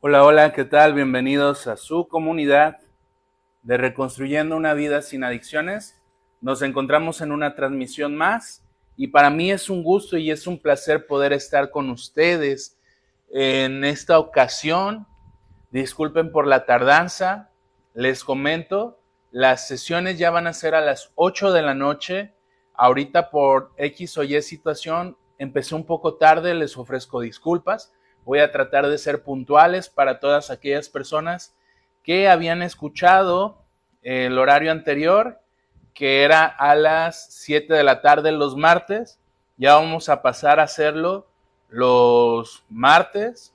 Hola, hola, ¿qué tal? Bienvenidos a su comunidad de Reconstruyendo una vida sin adicciones. Nos encontramos en una transmisión más y para mí es un gusto y es un placer poder estar con ustedes en esta ocasión. Disculpen por la tardanza, les comento, las sesiones ya van a ser a las 8 de la noche. Ahorita por X o Y situación empecé un poco tarde, les ofrezco disculpas Voy a tratar de ser puntuales para todas aquellas personas que habían escuchado el horario anterior, que era a las 7 de la tarde los martes. Ya vamos a pasar a hacerlo los martes,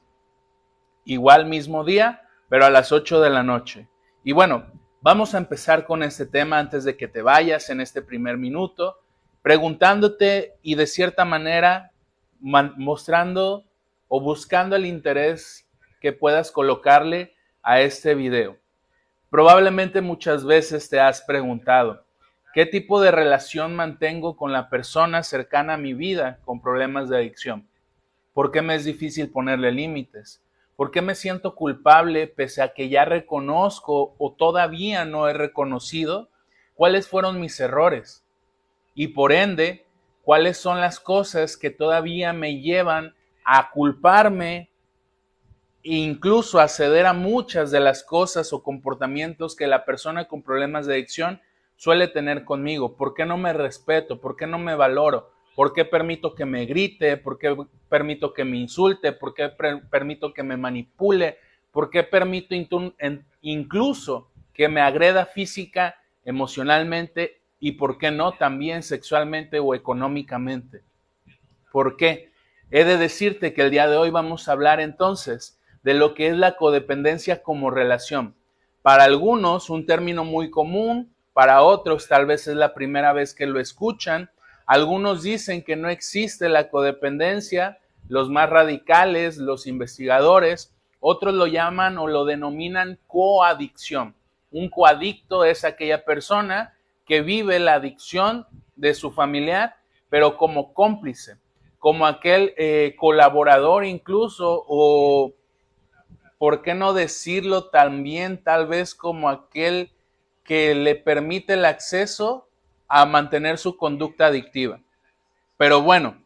igual mismo día, pero a las 8 de la noche. Y bueno, vamos a empezar con este tema antes de que te vayas en este primer minuto, preguntándote y de cierta manera mostrando o buscando el interés que puedas colocarle a este video. Probablemente muchas veces te has preguntado, ¿qué tipo de relación mantengo con la persona cercana a mi vida con problemas de adicción? ¿Por qué me es difícil ponerle límites? ¿Por qué me siento culpable pese a que ya reconozco o todavía no he reconocido cuáles fueron mis errores? Y por ende, cuáles son las cosas que todavía me llevan a culparme e incluso a ceder a muchas de las cosas o comportamientos que la persona con problemas de adicción suele tener conmigo. ¿Por qué no me respeto? ¿Por qué no me valoro? ¿Por qué permito que me grite? ¿Por qué permito que me insulte? ¿Por qué permito que me manipule? ¿Por qué permito incluso que me agreda física, emocionalmente y, por qué no, también sexualmente o económicamente? ¿Por qué? He de decirte que el día de hoy vamos a hablar entonces de lo que es la codependencia como relación. Para algunos, un término muy común, para otros tal vez es la primera vez que lo escuchan. Algunos dicen que no existe la codependencia, los más radicales, los investigadores, otros lo llaman o lo denominan coadicción. Un coadicto es aquella persona que vive la adicción de su familiar, pero como cómplice como aquel eh, colaborador incluso, o por qué no decirlo también tal vez como aquel que le permite el acceso a mantener su conducta adictiva. Pero bueno,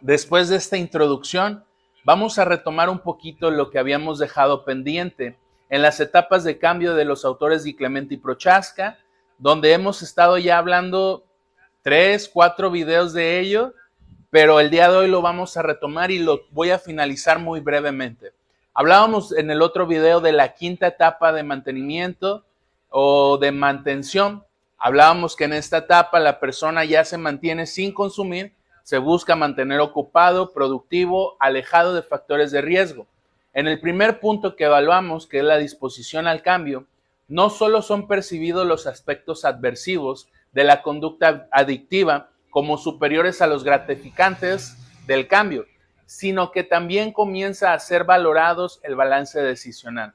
después de esta introducción, vamos a retomar un poquito lo que habíamos dejado pendiente en las etapas de cambio de los autores de Clemente y Prochaska, donde hemos estado ya hablando tres, cuatro videos de ello pero el día de hoy lo vamos a retomar y lo voy a finalizar muy brevemente. Hablábamos en el otro video de la quinta etapa de mantenimiento o de mantención. Hablábamos que en esta etapa la persona ya se mantiene sin consumir, se busca mantener ocupado, productivo, alejado de factores de riesgo. En el primer punto que evaluamos, que es la disposición al cambio, no solo son percibidos los aspectos adversivos de la conducta adictiva, como superiores a los gratificantes del cambio, sino que también comienza a ser valorados el balance decisional.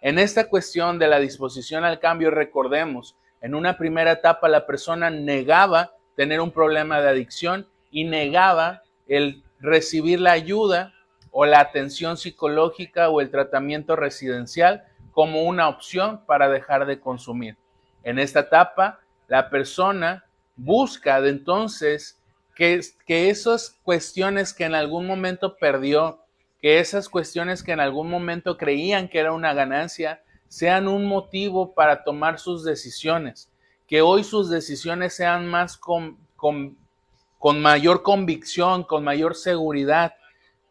En esta cuestión de la disposición al cambio, recordemos, en una primera etapa la persona negaba tener un problema de adicción y negaba el recibir la ayuda o la atención psicológica o el tratamiento residencial como una opción para dejar de consumir. En esta etapa, la persona busca de entonces que, esas cuestiones que en algún momento perdió, que esas cuestiones que en algún momento creían que era una ganancia, sean un motivo para tomar sus decisiones, que hoy sus decisiones sean más con, con, con mayor convicción, con mayor seguridad,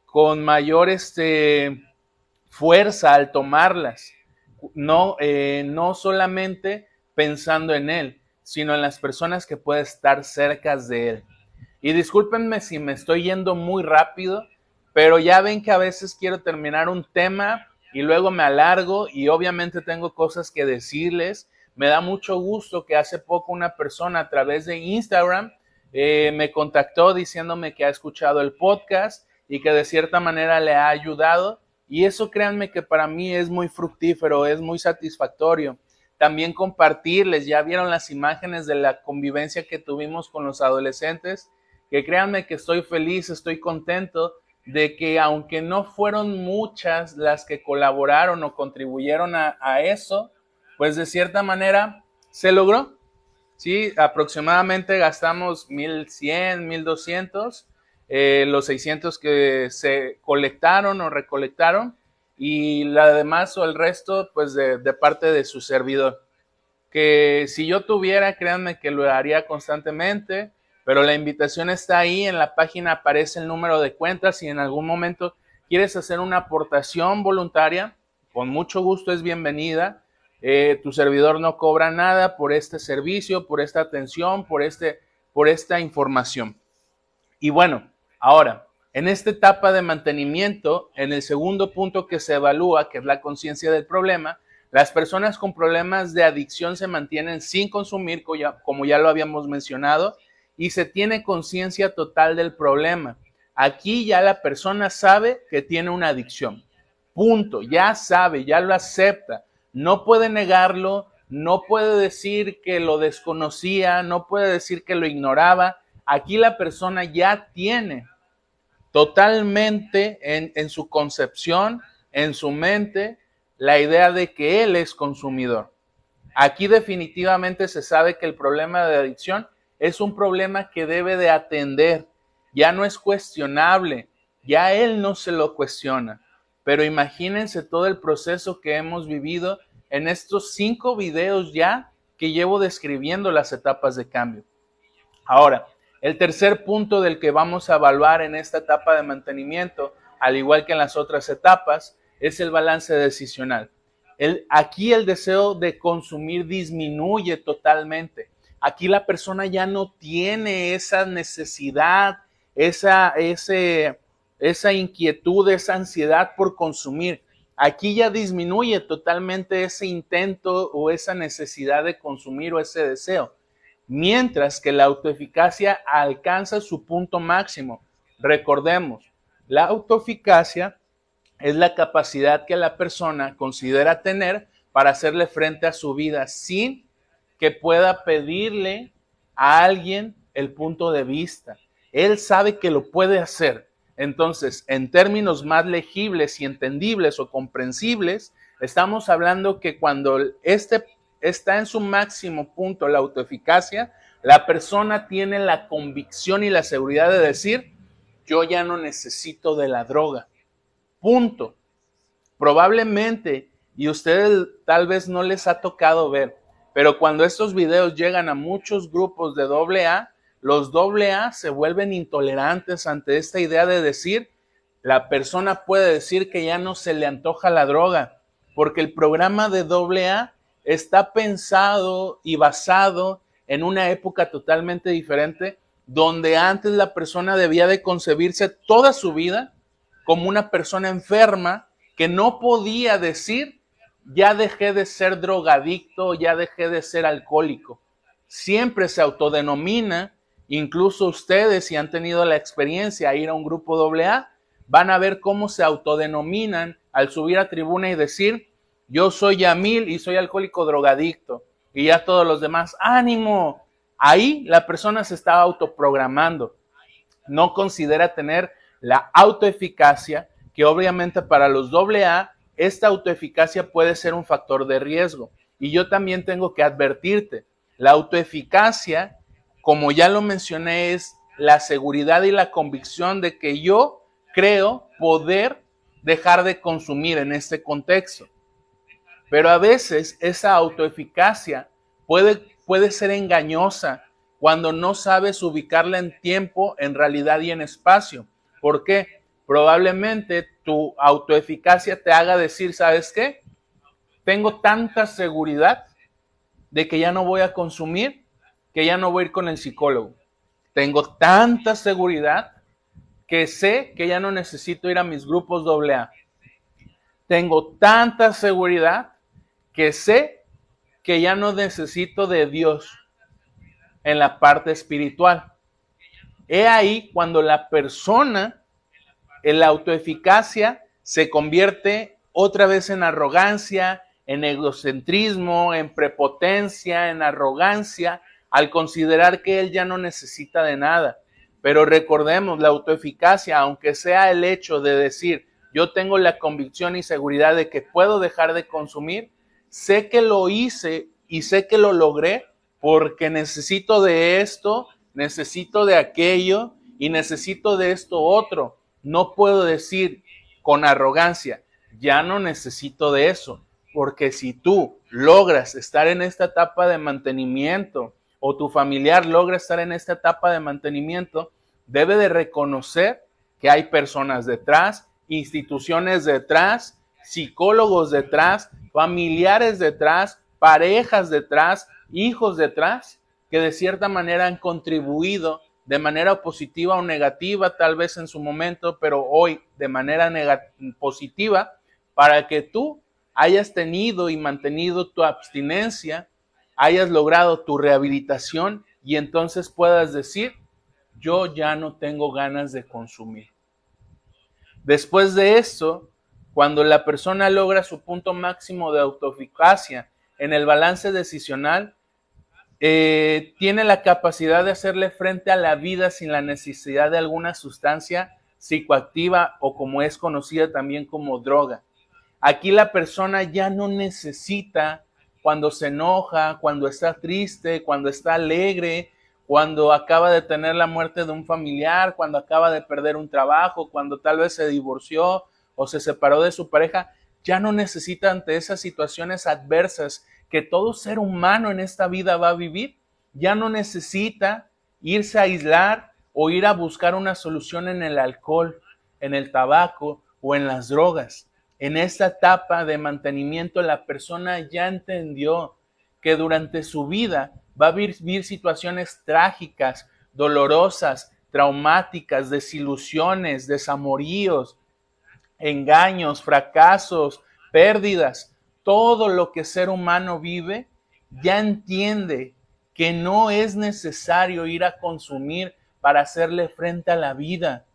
con mayor este, fuerza al tomarlas, no, eh, no solamente pensando en él, sino en las personas que pueden estar cerca de Él. Y discúlpenme si me estoy yendo muy rápido, pero ya ven que a veces quiero terminar un tema y luego me alargo y obviamente tengo cosas que decirles. Me da mucho gusto que hace poco una persona a través de Instagram eh, me contactó diciéndome que ha escuchado el podcast y que de cierta manera le ha ayudado. Y eso créanme que para mí es muy fructífero, es muy satisfactorio también compartirles. Ya vieron las imágenes de la convivencia que tuvimos con los adolescentes, que créanme que estoy feliz, estoy contento de que aunque no fueron muchas las que colaboraron o contribuyeron a, eso, pues de cierta manera se logró. Sí, aproximadamente gastamos 1100, 1200, eh, los 600 que se colectaron o recolectaron y la demás o el resto pues de, parte de su servidor. Que si yo tuviera, créanme que lo haría constantemente pero la invitación está ahí, en la página aparece el número de cuentas si en algún momento quieres hacer una aportación voluntaria, con mucho gusto es bienvenida. Eh, tu servidor no cobra nada por este servicio, por esta atención, por, este, por esta información. Y bueno, ahora, en esta etapa de mantenimiento, en el segundo punto que se evalúa, que es la conciencia del problema, las personas con problemas de adicción se mantienen sin consumir, como ya lo habíamos mencionado, y se tiene conciencia total del problema. Aquí ya la persona sabe que tiene una adicción. Punto. Ya sabe, ya lo acepta. No puede negarlo, no puede decir que lo desconocía, no puede decir que lo ignoraba. Aquí la persona ya tiene totalmente en, su concepción, en su mente, la idea de que él es consumidor. Aquí definitivamente se sabe que el problema de adicción es un problema que debe de atender. Ya no es cuestionable, ya él no se lo cuestiona. Pero imagínense todo el proceso que hemos vivido en estos cinco videos ya que llevo describiendo las etapas de cambio. Ahora, el tercer punto del que vamos a evaluar en esta etapa de mantenimiento, al igual que en las otras etapas, es el balance decisional. Aquí el deseo de consumir disminuye totalmente. Aquí la persona ya no tiene esa necesidad, esa, ese, esa inquietud, esa ansiedad por consumir. Aquí ya disminuye totalmente ese intento o esa necesidad de consumir o ese deseo. Mientras que la autoeficacia alcanza su punto máximo. Recordemos, la autoeficacia es la capacidad que la persona considera tener para hacerle frente a su vida sin que pueda pedirle a alguien el punto de vista. Él sabe que lo puede hacer. Entonces, en términos más legibles y entendibles o comprensibles, estamos hablando que cuando este está en su máximo punto la autoeficacia, la persona tiene la convicción y la seguridad de decir, yo ya no necesito de la droga. Punto. Probablemente, y ustedes tal vez no les ha tocado ver, pero cuando estos videos llegan a muchos grupos de AA, los AA se vuelven intolerantes ante esta idea de decir, la persona puede decir que ya no se le antoja la droga, porque el programa de AA está pensado y basado en una época totalmente diferente, donde antes la persona debía de concebirse toda su vida como una persona enferma que no podía decir ya dejé de ser drogadicto, ya dejé de ser alcohólico. Siempre se autodenomina, incluso ustedes si han tenido la experiencia de ir a un grupo AA, van a ver cómo se autodenominan al subir a tribuna y decir, yo soy Yamil y soy alcohólico drogadicto. Y ya todos los demás, ánimo. Ahí la persona se está autoprogramando. No considera tener la autoeficacia que obviamente para los AA esta autoeficacia puede ser un factor de riesgo. Y yo también tengo que advertirte, la autoeficacia, como ya lo mencioné, es la seguridad y la convicción de que yo creo poder dejar de consumir en este contexto. Pero a veces esa autoeficacia puede, puede ser engañosa cuando no sabes ubicarla en tiempo, en realidad y en espacio. ¿Por qué? probablemente tu autoeficacia te haga decir, ¿sabes qué? Tengo tanta seguridad de que ya no voy a consumir, que ya no voy a ir con el psicólogo. Tengo tanta seguridad que sé que ya no necesito ir a mis grupos AA. Tengo tanta seguridad que sé que ya no necesito de Dios en la parte espiritual. He ahí cuando la persona la autoeficacia se convierte otra vez en arrogancia, en egocentrismo, en prepotencia, en arrogancia, al considerar que él ya no necesita de nada. Pero recordemos, la autoeficacia, aunque sea el hecho de decir, yo tengo la convicción y seguridad de que puedo dejar de consumir, sé que lo hice y sé que lo logré porque necesito de esto, necesito de aquello y necesito de esto otro. No puedo decir con arrogancia, ya no necesito de eso, porque si tú logras estar en esta etapa de mantenimiento o tu familiar logra estar en esta etapa de mantenimiento, debe de reconocer que hay personas detrás, instituciones detrás, psicólogos detrás, familiares detrás, parejas detrás, hijos detrás, que de cierta manera han contribuido de manera positiva o negativa, tal vez en su momento, pero hoy de manera positiva, para que tú hayas tenido y mantenido tu abstinencia, hayas logrado tu rehabilitación y entonces puedas decir, yo ya no tengo ganas de consumir. Después de esto, cuando la persona logra su punto máximo de autoeficacia en el balance decisional, eh, tiene la capacidad de hacerle frente a la vida sin la necesidad de alguna sustancia psicoactiva o como es conocida también como droga. Aquí la persona ya no necesita cuando se enoja, cuando está triste, cuando está alegre, cuando acaba de tener la muerte de un familiar, cuando acaba de perder un trabajo, cuando tal vez se divorció o se separó de su pareja, ya no necesita ante esas situaciones adversas que todo ser humano en esta vida va a vivir, ya no necesita irse a aislar o ir a buscar una solución en el alcohol, en el tabaco o en las drogas. En esta etapa de mantenimiento la persona ya entendió que durante su vida va a vivir situaciones trágicas, dolorosas, traumáticas, desilusiones, desamoríos, engaños, fracasos, pérdidas, todo lo que ser humano vive, ya entiende que no es necesario ir a consumir para hacerle frente a la vida.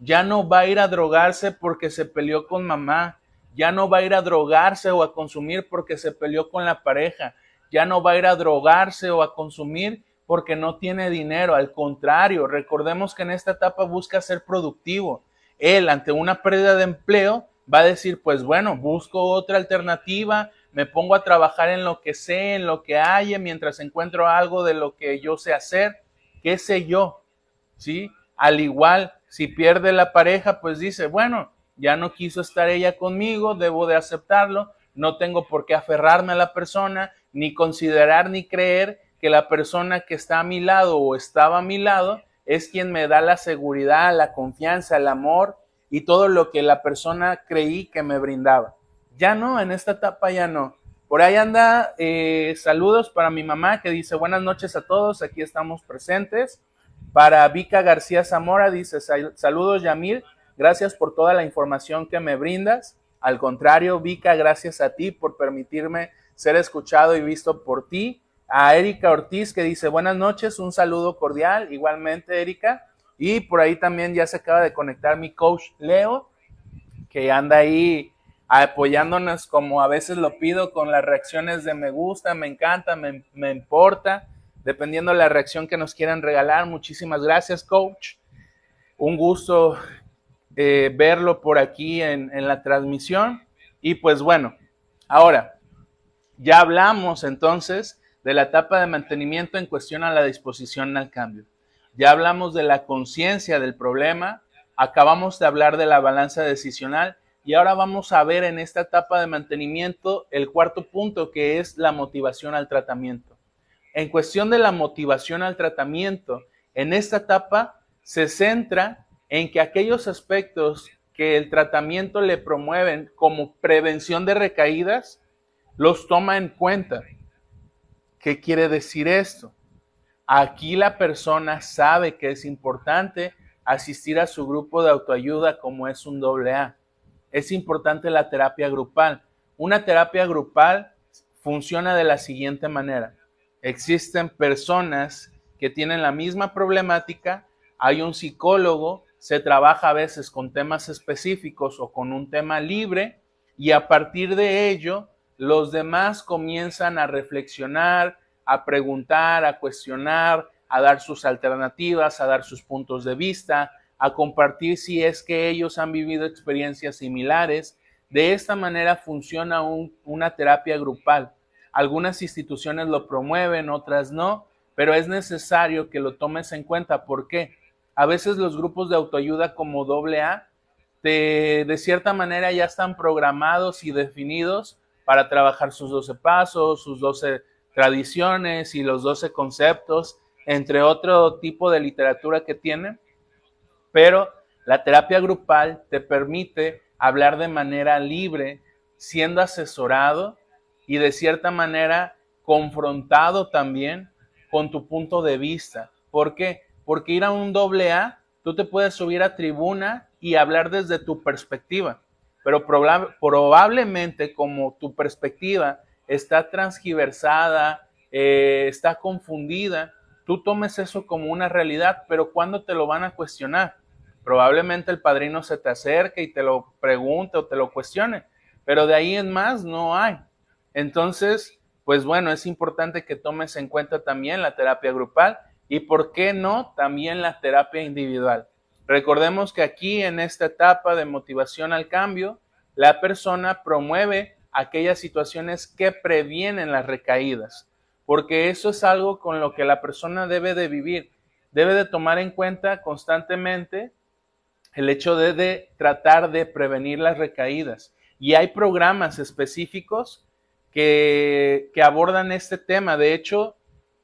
Ya no va a ir a drogarse porque se peleó con mamá. Ya no va a ir a drogarse o a consumir porque se peleó con la pareja. Ya no va a ir a drogarse o a consumir porque no tiene dinero. Al contrario, recordemos que en esta etapa busca ser productivo. Él, ante una pérdida de empleo, va a decir, pues bueno, busco otra alternativa, me pongo a trabajar en lo que sé, en lo que haya, mientras encuentro algo de lo que yo sé hacer, qué sé yo, ¿sí? Al igual, si pierde la pareja, pues dice, bueno, ya no quiso estar ella conmigo, debo de aceptarlo, no tengo por qué aferrarme a la persona, ni considerar ni creer que la persona que está a mi lado o estaba a mi lado es quien me da la seguridad, la confianza, el amor y todo lo que la persona creí que me brindaba. Ya no, en esta etapa ya no. Por ahí anda, eh, saludos para mi mamá que dice buenas noches a todos, aquí estamos presentes. Para Vika García Zamora dice saludos Yamil, gracias por toda la información que me brindas. Al contrario, Vika, gracias a ti por permitirme ser escuchado y visto por ti. A Erika Ortiz que dice buenas noches, un saludo cordial. Igualmente, Erika. Y por ahí también ya se acaba de conectar mi coach Leo, que anda ahí apoyándonos como a veces lo pido con las reacciones de me gusta, me encanta, me, importa, dependiendo de la reacción que nos quieran regalar. Muchísimas gracias, coach. Un gusto eh, verlo por aquí en, en la transmisión. Y pues bueno, ahora, ya hablamos entonces de la etapa de mantenimiento en cuestión a la disposición al cambio ya hablamos de la conciencia del problema, acabamos de hablar de la balanza decisional y ahora vamos a ver en esta etapa de mantenimiento el cuarto punto que es la motivación al tratamiento. En cuestión de la motivación al tratamiento, en esta etapa se centra en que aquellos aspectos que el tratamiento le promueven como prevención de recaídas, los toma en cuenta. ¿Qué quiere decir esto? Aquí la persona sabe que es importante asistir a su grupo de autoayuda como es un doble A. Es importante la terapia grupal. Una terapia grupal funciona de la siguiente manera. Existen personas que tienen la misma problemática, hay un psicólogo, se trabaja a veces con temas específicos o con un tema libre y a partir de ello los demás comienzan a reflexionar, a preguntar, a cuestionar, a dar sus alternativas, a dar sus puntos de vista, a compartir si es que ellos han vivido experiencias similares. De esta manera funciona una terapia grupal. Algunas instituciones lo promueven, otras no, pero es necesario que lo tomes en cuenta. ¿Por qué? A veces los grupos de autoayuda como AA de, de cierta manera ya están programados y definidos para trabajar sus 12 pasos, sus 12 tradiciones y los 12 conceptos, entre otro tipo de literatura que tiene, pero la terapia grupal te permite hablar de manera libre, siendo asesorado y de cierta manera confrontado también con tu punto de vista. ¿Por qué? Porque ir a un doble A, tú te puedes subir a tribuna y hablar desde tu perspectiva, pero probablemente como tu perspectiva está transgiversada, eh, está confundida, tú tomes eso como una realidad, pero ¿cuándo te lo van a cuestionar? Probablemente el padrino se te acerque y te lo pregunte o te lo cuestione, pero de ahí en más no hay. Entonces, pues bueno, es importante que tomes en cuenta también la terapia grupal y, ¿por qué no?, también la terapia individual. Recordemos que aquí en esta etapa de motivación al cambio, la persona promueve aquellas situaciones que previenen las recaídas, porque eso es algo con lo que la persona debe de vivir, debe de tomar en cuenta constantemente el hecho de, tratar de prevenir las recaídas. Y hay programas específicos que, abordan este tema. De hecho,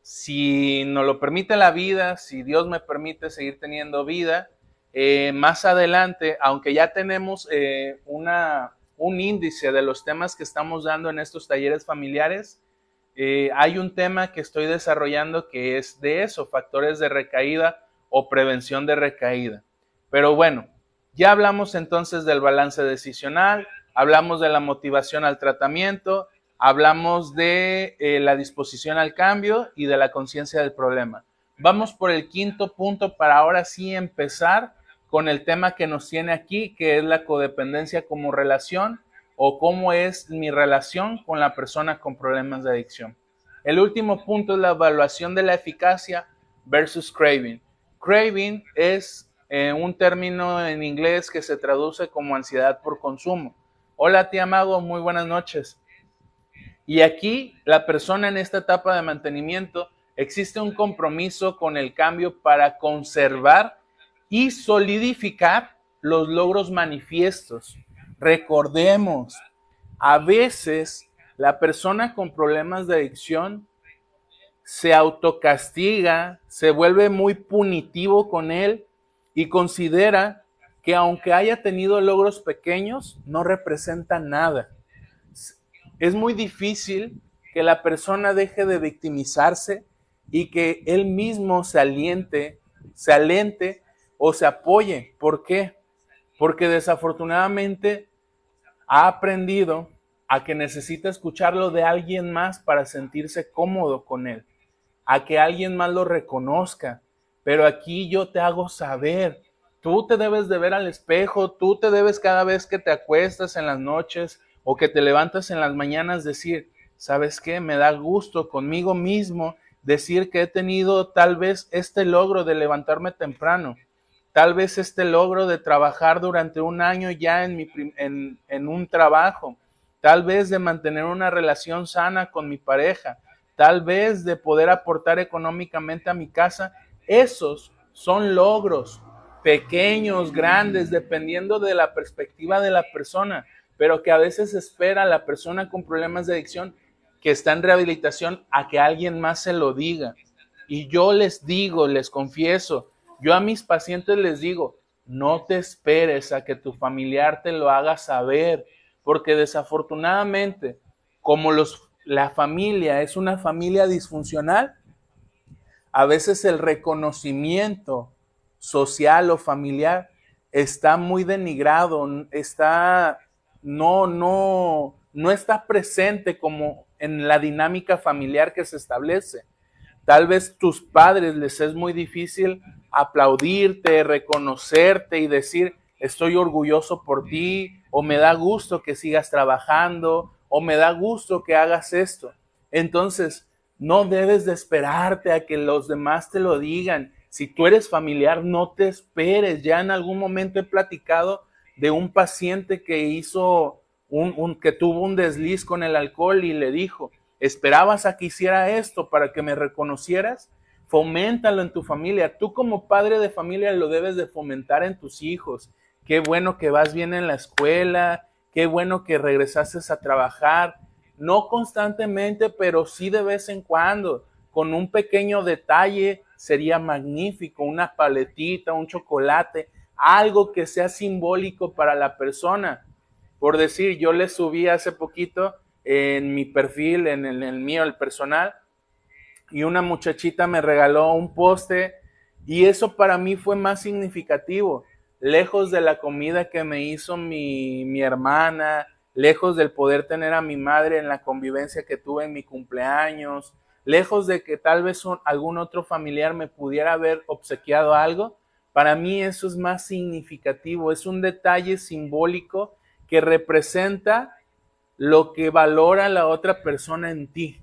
si nos lo permite la vida, si Dios me permite seguir teniendo vida, eh, más adelante, aunque ya tenemos eh, una, un índice de los temas que estamos dando en estos talleres familiares. Eh, hay un tema que estoy desarrollando que es de eso, factores de recaída o prevención de recaída. Pero bueno, ya hablamos entonces del balance decisional, hablamos de la motivación al tratamiento, hablamos de la disposición al cambio y de la conciencia del problema. Vamos por el quinto punto para ahora sí empezar con el tema que nos tiene aquí, que es la codependencia como relación o cómo es mi relación con la persona con problemas de adicción. El último punto es la evaluación de la eficacia versus craving. Craving es eh, un término en inglés que se traduce como ansiedad por consumo. Hola tía Mago, muy buenas noches. Y aquí la persona en esta etapa de mantenimiento existe un compromiso con el cambio para conservar y solidificar los logros manifiestos. Recordemos, a veces la persona con problemas de adicción se autocastiga, se vuelve muy punitivo con él y considera que aunque haya tenido logros pequeños, no representa nada. Es muy difícil que la persona deje de victimizarse y que él mismo se aliente, se alente o se apoye. ¿Por qué? Porque desafortunadamente ha aprendido a que necesita escucharlo de alguien más para sentirse cómodo con él, a que alguien más lo reconozca. Pero aquí yo te hago saber, tú te debes de ver al espejo, tú te debes cada vez que te acuestas en las noches o que te levantas en las mañanas decir, ¿sabes qué? Me da gusto conmigo mismo decir que he tenido tal vez este logro de levantarme temprano Tal vez este logro de trabajar durante un año ya en, un trabajo, tal vez de mantener una relación sana con mi pareja, tal vez de poder aportar económicamente a mi casa, esos son logros pequeños, grandes, dependiendo de la perspectiva de la persona, pero que a veces espera la persona con problemas de adicción que está en rehabilitación a que alguien más se lo diga. Y yo les digo, les confieso, yo a mis pacientes les digo, no te esperes a que tu familiar te lo haga saber, porque desafortunadamente, como los, la familia es una familia disfuncional, a veces el reconocimiento social o familiar está muy denigrado, está no no no está presente como en la dinámica familiar que se establece. Tal vez tus padres les es muy difícil aplaudirte, reconocerte y decir, estoy orgulloso por ti, o me da gusto que sigas trabajando, o me da gusto que hagas esto. Entonces, No debes de esperarte a que los demás te lo digan. Si tú eres familiar, no te esperes. Ya en algún momento he platicado de un paciente que hizo un, que tuvo un desliz con el alcohol y le dijo, ¿esperabas a que hiciera esto para que me reconocieras? Foméntalo en tu familia. Tú como padre de familia lo debes de fomentar en tus hijos. Qué bueno que vas bien en la escuela, qué bueno que regresaste a trabajar, no constantemente, pero sí de vez en cuando, con un pequeño detalle sería magnífico, una paletita, un chocolate, algo que sea simbólico para la persona. Por decir, yo le subí hace poquito en mi perfil, en el, mío, el personal, y una muchachita me regaló un poste y eso para mí fue más significativo, lejos de la comida que me hizo mi, mi hermana, lejos del poder tener a mi madre en la convivencia que tuve en mi cumpleaños, lejos de que tal vez algún otro familiar me pudiera haber obsequiado algo, para mí eso es más significativo, es un detalle simbólico que representa lo que valora la otra persona en ti.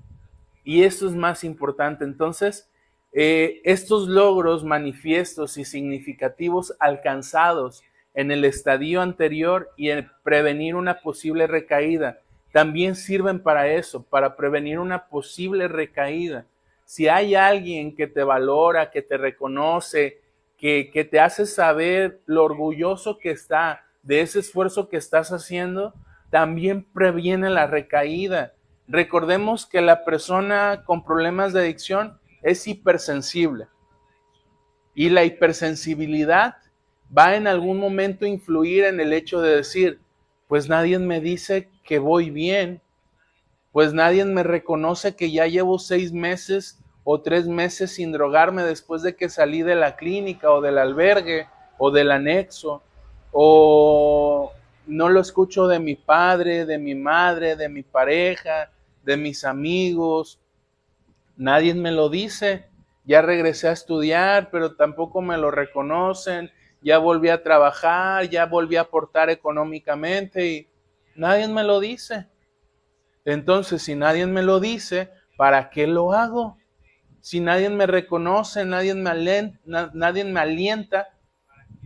Y eso es más importante. Entonces, eh, estos logros manifiestos y significativos alcanzados en el estadio anterior y en prevenir una posible recaída, también sirven para eso, para prevenir una posible recaída. Si hay alguien que te valora, que te reconoce, que, que te hace saber lo orgulloso que está de ese esfuerzo que estás haciendo, también previene la recaída. Recordemos que la persona con problemas de adicción es hipersensible y la hipersensibilidad va en algún momento a influir en el hecho de decir, pues nadie me dice que voy bien, pues nadie me reconoce que ya llevo seis meses o tres meses sin drogarme después de que salí de la clínica o del albergue o del anexo, o no lo escucho de mi padre, de mi madre, de mi pareja, de mis amigos, nadie me lo dice, ya regresé a estudiar, pero tampoco me lo reconocen, ya volví a trabajar, ya volví a aportar económicamente y nadie me lo dice. Entonces, si nadie me lo dice, ¿para qué lo hago? Si nadie me reconoce, nadie me, alienta, nadie me alienta,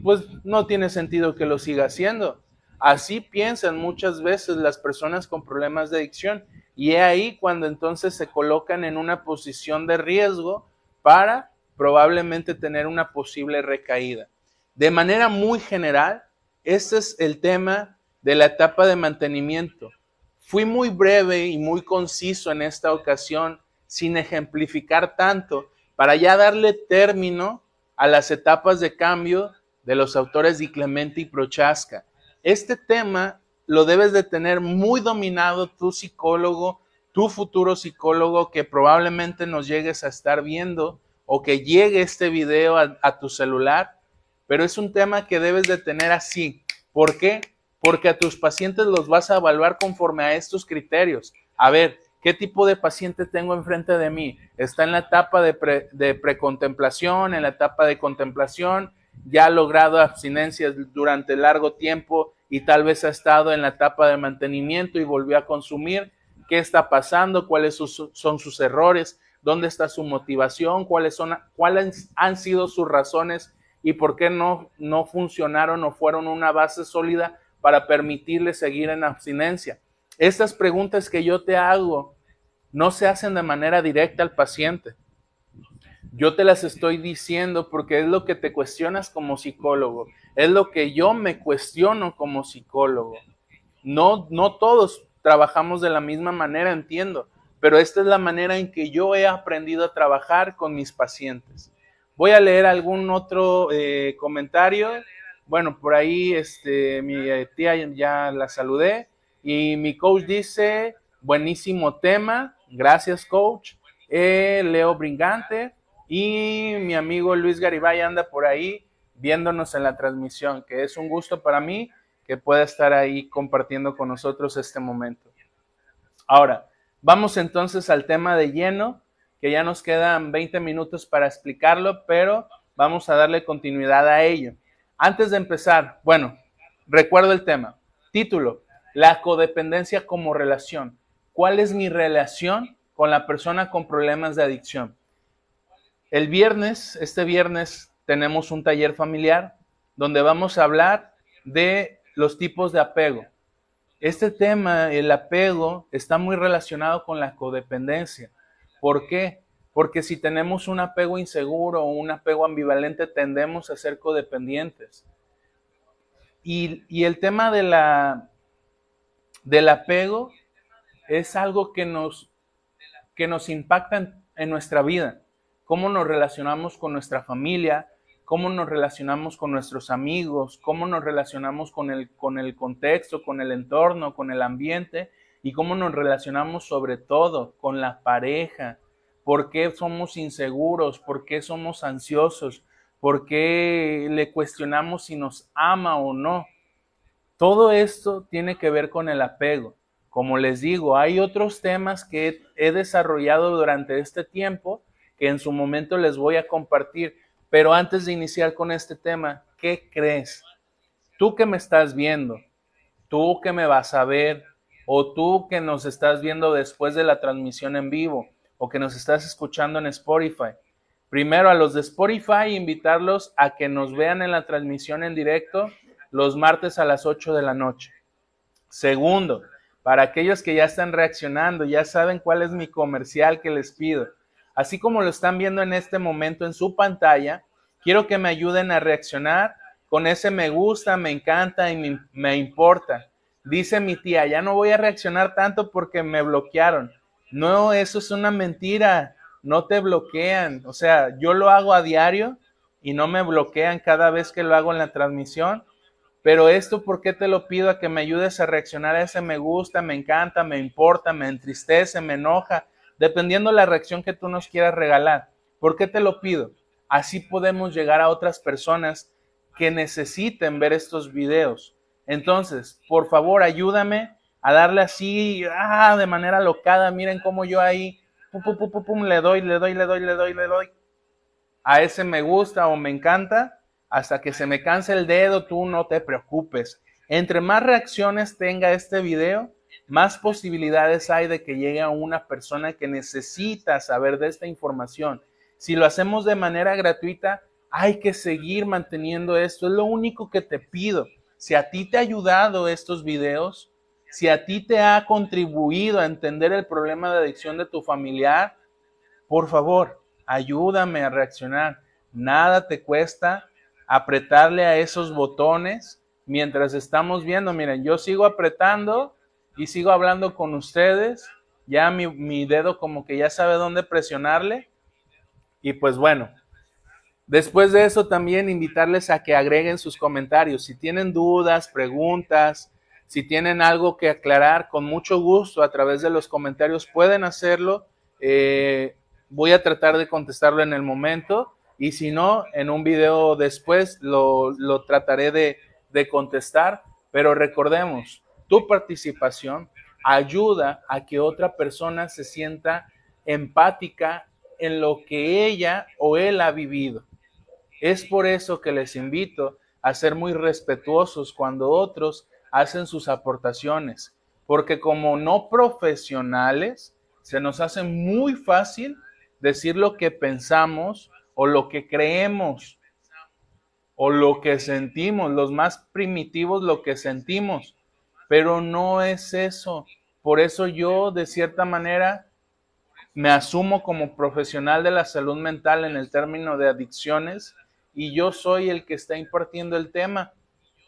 pues no tiene sentido que lo siga haciendo. Así piensan muchas veces las personas con problemas de adicción y es ahí cuando entonces se colocan en una posición de riesgo para probablemente tener una posible recaída. De manera muy general, este es el tema de la etapa de mantenimiento. Fui muy breve y muy conciso en esta ocasión, sin ejemplificar tanto, para ya darle término a las etapas de cambio de los autores Di Clemente y Prochaska. Este tema lo debes de tener muy dominado tu psicólogo, tu futuro psicólogo que probablemente nos llegues a estar viendo o que llegue este video a, tu celular, pero es un tema que debes de tener así. ¿Por qué? Porque a tus pacientes los vas a evaluar conforme a estos criterios. A ver, ¿Qué tipo de paciente tengo enfrente de mí? ¿Está en la etapa de, de precontemplación, en la etapa de contemplación? ¿Ya ha logrado abstinencias durante largo tiempo y tal vez ha estado en la etapa de mantenimiento y volvió a consumir? ¿Qué está pasando? ¿Cuáles son sus errores? ¿Dónde está su motivación? ¿Cuáles, son, cuáles han sido sus razones y por qué no, no funcionaron o fueron una base sólida para permitirle seguir en abstinencia? Estas preguntas que yo te hago no se hacen de manera directa al paciente. Yo te las estoy diciendo porque es lo que te cuestionas como psicólogo, es lo que yo me cuestiono como psicólogo. No, no todos trabajamos de la misma manera, entiendo, pero esta es la manera en que yo he aprendido a trabajar con mis pacientes. Voy a leer algún otro eh, comentario. Bueno, por ahí este, mi eh, tía ya la saludé. Y mi coach dice, buenísimo tema, gracias coach. Eh, Leo Bringante y mi amigo Luis Garibay anda por ahí viéndonos en la transmisión, que es un gusto para mí que pueda estar ahí compartiendo con nosotros este momento. Ahora, vamos entonces al tema de lleno, que ya nos quedan 20 minutos para explicarlo, pero vamos a darle continuidad a ello. Antes de empezar, bueno, recuerdo el tema. Título, la codependencia como relación. ¿Cuál es mi relación con la persona con problemas de adicción. El viernes, este viernes, tenemos un taller familiar donde vamos a hablar de los tipos de apego. Este tema, el apego, está muy relacionado con la codependencia. ¿Por qué? Porque si tenemos un apego inseguro o un apego ambivalente, tendemos a ser codependientes. Y, el tema de la, del apego es algo que nos, que nos impacta en, en nuestra vida. Cómo nos relacionamos con nuestra familia, cómo nos relacionamos con nuestros amigos, cómo nos relacionamos con el, con el contexto, con el entorno, con el ambiente y cómo nos relacionamos sobre todo con la pareja. ¿Por qué somos inseguros? ¿Por qué somos ansiosos? ¿Por qué le cuestionamos si nos ama o no? Todo esto tiene que ver con el apego. Como les digo, hay otros temas que he desarrollado durante este tiempo que en su momento les voy a compartir, pero antes de iniciar con este tema, ¿qué crees? Tú que me estás viendo, tú que me vas a ver, o tú que nos estás viendo después de la transmisión en vivo, o que nos estás escuchando en Spotify. Primero a los de Spotify, invitarlos a que nos vean en la transmisión en directo los martes a las 8 de la noche. Segundo, para aquellos que ya están reaccionando, ya saben cuál es mi comercial que les pido. Así como lo están viendo en este momento en su pantalla, quiero que me ayuden a reaccionar con ese me gusta, me encanta y me, importa. Dice mi tía, ya no voy a reaccionar tanto porque me bloquearon. No, eso es una mentira. No te bloquean. O sea, yo lo hago a diario y no me bloquean cada vez que lo hago en la transmisión. Pero esto, ¿por qué te lo pido? A que me ayudes a reaccionar a ese me gusta, me encanta, me importa, me entristece, me enoja dependiendo la reacción que tú nos quieras regalar. ¿Por qué te lo pido? Así podemos llegar a otras personas que necesiten ver estos videos. Entonces, por favor, ayúdame a darle así, ah, de manera locada. Miren cómo yo ahí, pum, pum, pum, pum, le doy, le doy, le doy, le doy, le doy. A ese me gusta o me encanta, hasta que se me canse el dedo, tú no te preocupes. Entre más reacciones tenga este video, más posibilidades hay de que llegue a una persona que necesita saber de esta información. Si lo hacemos de manera gratuita, hay que seguir manteniendo esto. Es lo único que te pido. Si a ti te ha ayudado estos videos, si a ti te ha contribuido a entender el problema de adicción de tu familiar, por favor, ayúdame a reaccionar. Nada te cuesta apretarle a esos botones mientras estamos viendo. Miren, yo sigo apretando y sigo hablando con ustedes. Ya mi, dedo como que ya sabe dónde presionarle. Y pues bueno, después de eso también invitarles a que agreguen sus comentarios. Si tienen dudas, preguntas, si tienen algo que aclarar, con mucho gusto a través de los comentarios pueden hacerlo. Eh, voy a tratar de contestarlo en el momento y si no, en un video después lo, trataré de, de contestar. Pero recordemos, tu participación ayuda a que otra persona se sienta empática en lo que ella o él ha vivido. Es por eso que les invito a ser muy respetuosos cuando otros hacen sus aportaciones, porque como no profesionales, se nos hace muy fácil decir lo que pensamos o lo que creemos o lo que sentimos, los más primitivos lo que sentimos pero no es eso. Por eso yo, de cierta manera, me asumo como profesional de la salud mental en el término de adicciones y yo soy el que está impartiendo el tema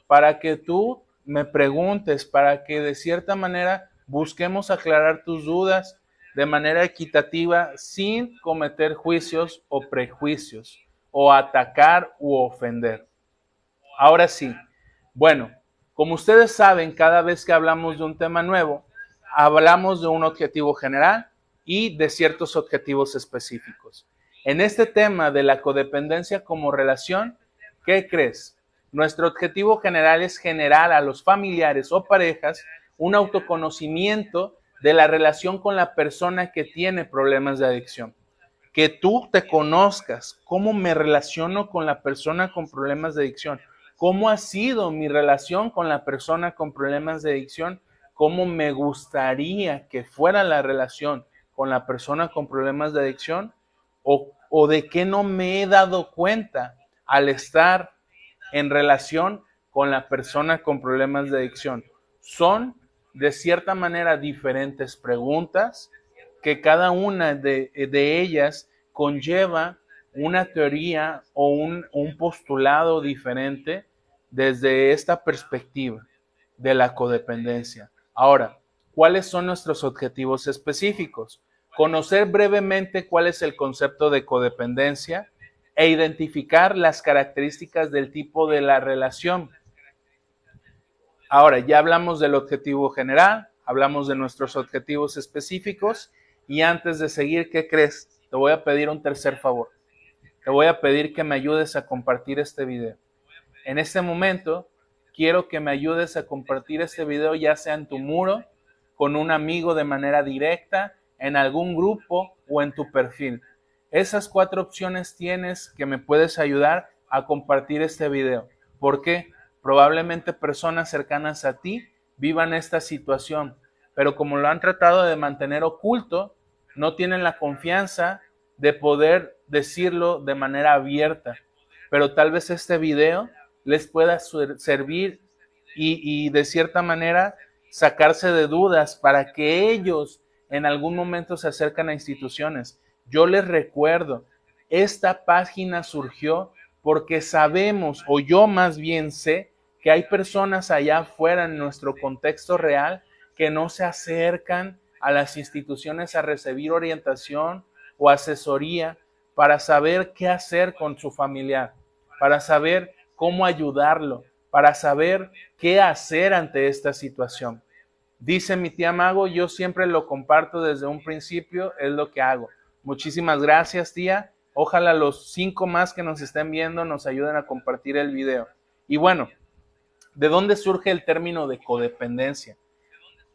para que tú me preguntes, para que de cierta manera busquemos aclarar tus dudas de manera equitativa sin cometer juicios o prejuicios o atacar u ofender. Ahora sí, bueno, como ustedes saben, cada vez que hablamos de un tema nuevo, hablamos de un objetivo general y de ciertos objetivos específicos. En este tema de la codependencia como relación, ¿qué crees? Nuestro objetivo general es generar a los familiares o parejas un autoconocimiento de la relación con la persona que tiene problemas de adicción. Que tú te conozcas, cómo me relaciono con la persona con problemas de adicción cómo ha sido mi relación con la persona con problemas de adicción, cómo me gustaría que fuera la relación con la persona con problemas de adicción o, o de qué no me he dado cuenta al estar en relación con la persona con problemas de adicción. Son de cierta manera diferentes preguntas que cada una de, ellas conlleva una teoría o un, un postulado diferente desde esta perspectiva de la codependencia. Ahora, ¿cuáles son nuestros objetivos específicos? Conocer brevemente cuál es el concepto de codependencia e identificar las características del tipo de la relación. Ahora, ya hablamos del objetivo general, hablamos de nuestros objetivos específicos y antes de seguir, ¿qué crees? Te voy a pedir un tercer favor. Te voy a pedir que me ayudes a compartir este video. En este momento, quiero que me ayudes a compartir este video ya sea en tu muro, con un amigo de manera directa, en algún grupo o en tu perfil. Esas cuatro opciones tienes que me puedes ayudar a compartir este video. ¿Por qué? Probablemente personas cercanas a ti vivan esta situación pero como lo han tratado de mantener oculto, no tienen la confianza de poder decirlo de manera abierta. Pero tal vez este video les pueda servir y, de cierta manera sacarse de dudas para que ellos en algún momento se acercan a instituciones. Yo les recuerdo, esta página surgió porque sabemos, o yo más bien sé, que hay personas allá afuera en nuestro contexto real que no se acercan a las instituciones a recibir orientación o asesoría para saber qué hacer con su familiar, para saber cómo ayudarlo, para saber qué hacer ante esta situación. Dice mi tía Mago, yo siempre lo comparto desde un principio, es lo que hago. Muchísimas gracias, tía. Ojalá los cinco más que nos estén viendo nos ayuden a compartir el video. Y bueno, ¿de dónde surge el término de codependencia?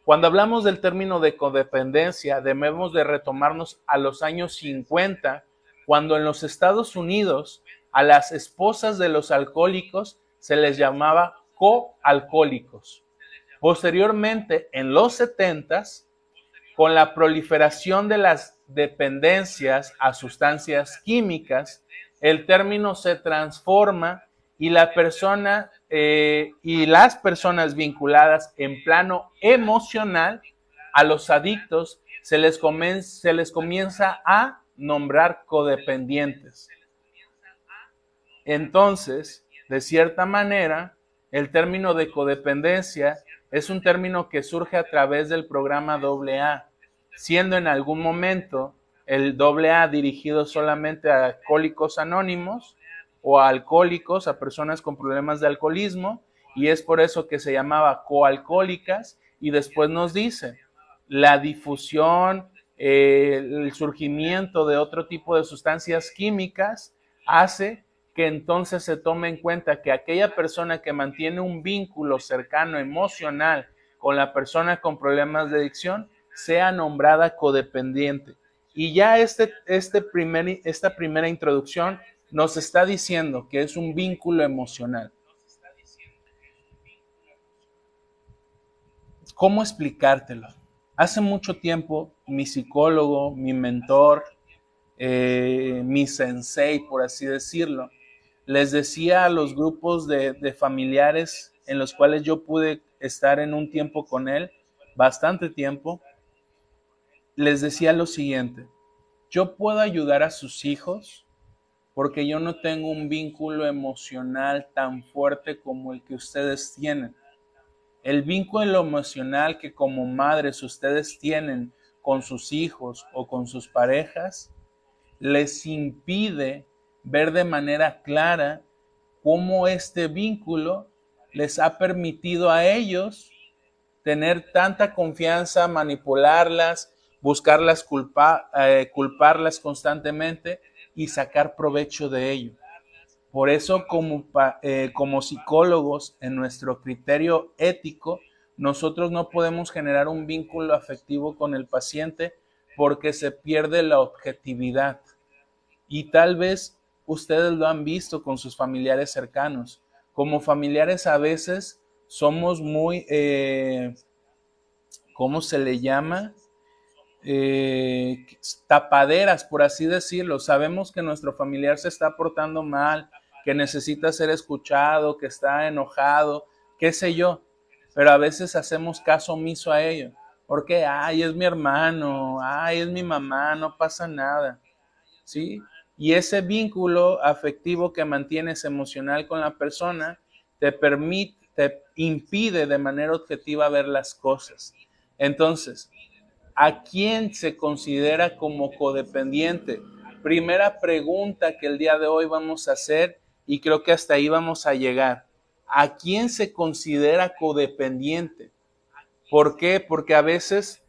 Cuando hablamos del término de codependencia, debemos de retomarnos a los años 50, cuando en los Estados Unidos a las esposas de los alcohólicos se les llamaba coalcohólicos. Posteriormente, en los 70 con la proliferación de las dependencias a sustancias químicas, el término se transforma y la persona eh, y las personas vinculadas en plano emocional a los adictos se les, se les comienza a nombrar codependientes. Entonces, de cierta manera, el término de codependencia es un término que surge a través del programa AA, siendo en algún momento el AA dirigido solamente a alcohólicos anónimos o a alcohólicos, a personas con problemas de alcoholismo, y es por eso que se llamaba coalcohólicas, y después nos dice, la difusión, el surgimiento de otro tipo de sustancias químicas hace que entonces se tome en cuenta que aquella persona que mantiene un vínculo cercano emocional con la persona con problemas de adicción sea nombrada codependiente. Y ya este, este primer, esta primera introducción nos está diciendo que es un vínculo emocional. ¿Cómo explicártelo? Hace mucho tiempo mi psicólogo, mi mentor, eh, mi sensei, por así decirlo, les decía a los grupos de, de familiares en los cuales yo pude estar en un tiempo con él, bastante tiempo, les decía lo siguiente, yo puedo ayudar a sus hijos porque yo no tengo un vínculo emocional tan fuerte como el que ustedes tienen. El vínculo emocional que como madres ustedes tienen con sus hijos o con sus parejas les impide ver de manera clara cómo este vínculo les ha permitido a ellos tener tanta confianza, manipularlas, buscarlas, eh, culparlas constantemente y sacar provecho de ello. Por eso como, eh, como psicólogos, en nuestro criterio ético, nosotros no podemos generar un vínculo afectivo con el paciente porque se pierde la objetividad. Y tal vez ustedes lo han visto con sus familiares cercanos. Como familiares a veces somos muy, eh, ¿cómo se le llama? eh, tapaderas, por así decirlo. Sabemos que nuestro familiar se está portando mal, que necesita ser escuchado, que está enojado, qué sé yo, pero a veces hacemos caso omiso a ello. Porque, ay, es mi hermano, ay, es mi mamá, no pasa nada. ¿Sí? Y ese vínculo afectivo que mantienes emocional con la persona te permite, te impide de manera objetiva ver las cosas. Entonces, ¿a quién se considera como codependiente? Primera pregunta que el día de hoy vamos a hacer y creo que hasta ahí vamos a llegar. ¿A quién se considera codependiente? ¿Por qué? Porque a veces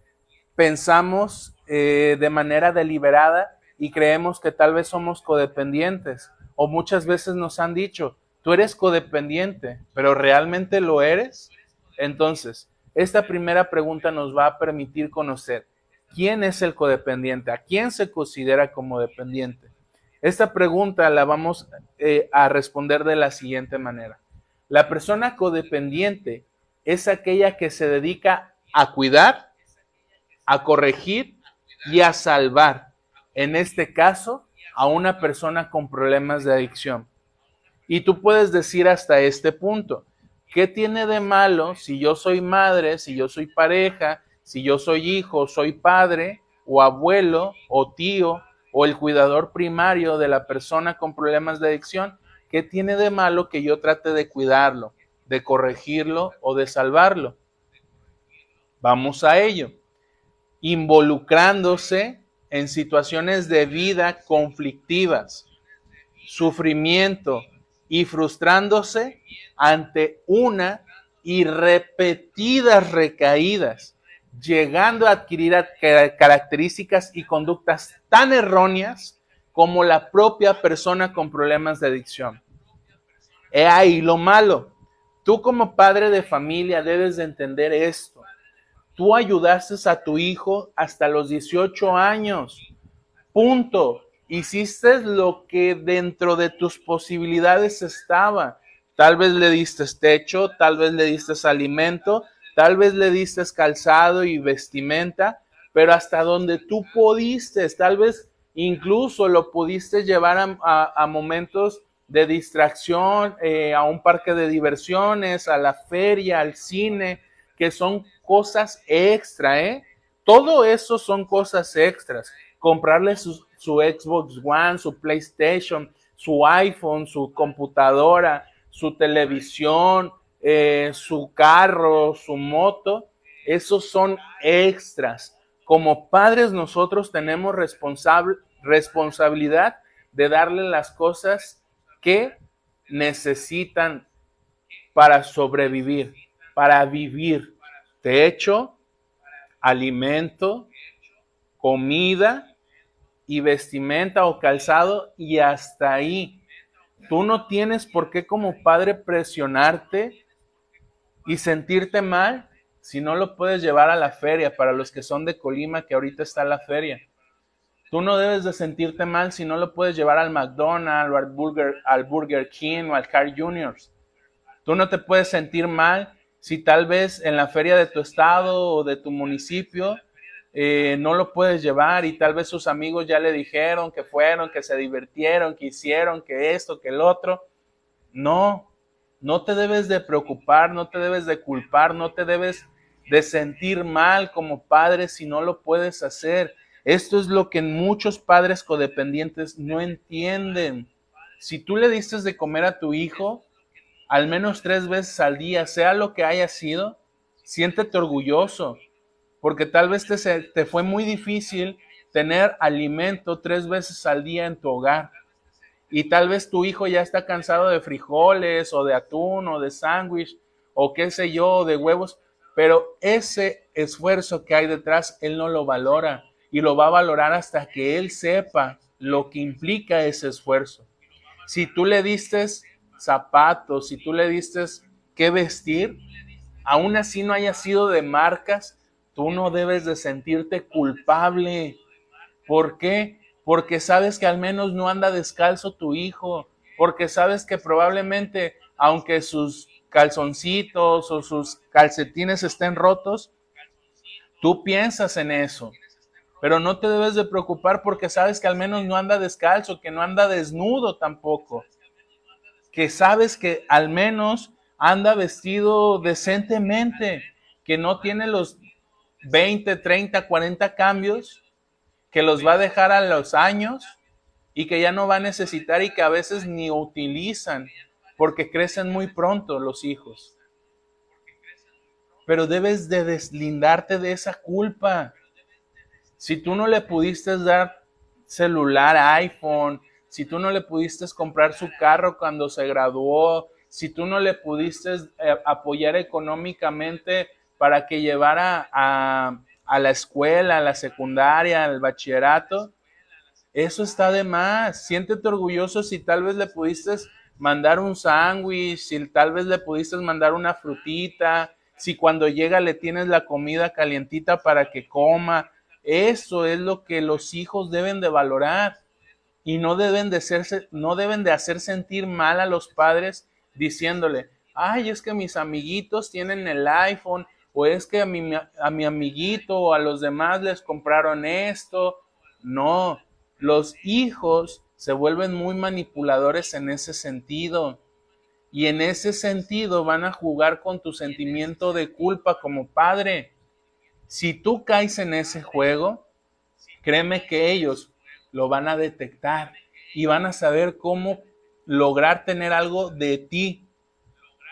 pensamos eh, de manera deliberada y creemos que tal vez somos codependientes. O muchas veces nos han dicho, tú eres codependiente, pero ¿realmente lo eres? Entonces, esta primera pregunta nos va a permitir conocer quién es el codependiente, a quién se considera como dependiente. Esta pregunta la vamos eh, a responder de la siguiente manera. La persona codependiente es aquella que se dedica a cuidar, a corregir y a salvar en este caso, a una persona con problemas de adicción. Y tú puedes decir hasta este punto, ¿qué tiene de malo si yo soy madre, si yo soy pareja, si yo soy hijo, soy padre o abuelo o tío o el cuidador primario de la persona con problemas de adicción? ¿Qué tiene de malo que yo trate de cuidarlo, de corregirlo o de salvarlo? Vamos a ello. Involucrándose en situaciones de vida conflictivas, sufrimiento y frustrándose ante una y repetidas recaídas, llegando a adquirir características y conductas tan erróneas como la propia persona con problemas de adicción. He ahí lo malo. Tú como padre de familia debes de entender esto. Tú ayudaste a tu hijo hasta los 18 años. Punto. Hiciste lo que dentro de tus posibilidades estaba. Tal vez le diste techo, tal vez le diste alimento, tal vez le diste calzado y vestimenta, pero hasta donde tú pudiste, tal vez incluso lo pudiste llevar a, momentos de distracción, eh, a un parque de diversiones, a la feria, al cine, que son cosas extra, ¿eh? Todo eso son cosas extras. Comprarle su, Xbox One, su PlayStation, su iPhone, su computadora, su televisión, eh, su carro, su moto, esos son extras. Como padres nosotros tenemos responsabilidad de darle las cosas que necesitan para sobrevivir para vivir. Techo, alimento, comida y vestimenta o calzado y hasta ahí. Tú no tienes por qué como padre presionarte y sentirte mal si no lo puedes llevar a la feria, para los que son de Colima, que ahorita está la feria. Tú no debes de sentirte mal si no lo puedes llevar al McDonald's o al Burger, al Burger King o al Car Juniors. Tú no te puedes sentir mal si tal vez en la feria de tu estado o de tu municipio eh, no lo puedes llevar y tal vez sus amigos ya le dijeron que fueron, que se divirtieron, que hicieron, que esto, que el otro. No, no te debes de preocupar, no te debes de culpar, no te debes de sentir mal como padre si no lo puedes hacer. Esto es lo que muchos padres codependientes no entienden. Si tú le diste de comer a tu hijo, al menos tres veces al día, sea lo que haya sido, siéntete orgulloso, porque tal vez te, te fue muy difícil tener alimento tres veces al día en tu hogar. Y tal vez tu hijo ya está cansado de frijoles o de atún o de sándwich o qué sé yo, de huevos, pero ese esfuerzo que hay detrás, él no lo valora y lo va a valorar hasta que él sepa lo que implica ese esfuerzo. Si tú le diste zapatos, si tú le diste qué vestir, aún así no haya sido de marcas, tú no debes de sentirte culpable. ¿Por qué? Porque sabes que al menos no anda descalzo tu hijo, porque sabes que probablemente, aunque sus calzoncitos o sus calcetines estén rotos, tú piensas en eso. pero no te debes de preocupar porque sabes que al menos no anda descalzo, que no anda desnudo tampoco, que sabes que al menos anda vestido decentemente, que no tiene los 20, 30, 40 cambios, que los va a dejar a los años y que ya no va a necesitar y que a veces ni utilizan porque crecen muy pronto los hijos. Pero debes de deslindarte de esa culpa. Si tú no le pudiste dar celular, iPhone, si tú no le pudiste comprar su carro cuando se graduó, si tú no le pudiste eh, apoyar económicamente para que llevara a, a la escuela, a la secundaria, al bachillerato, eso está de más. Siéntete orgulloso si tal vez le pudiste mandar un sándwich, si tal vez le pudiste mandar una frutita, si cuando llega le tienes la comida calientita para que coma. Eso es lo que los hijos deben de valorar y no deben de, hacerse, no deben de hacer sentir mal a los padres diciéndole, ay, es que mis amiguitos tienen el iPhone, o es que a mi, a mi amiguito o a los demás les compraron esto. No, los hijos se vuelven muy manipuladores en ese sentido. Y en ese sentido van a jugar con tu sentimiento de culpa como padre. Si tú caes en ese juego, créeme que ellos lo van a detectar y van a saber cómo lograr tener algo de ti,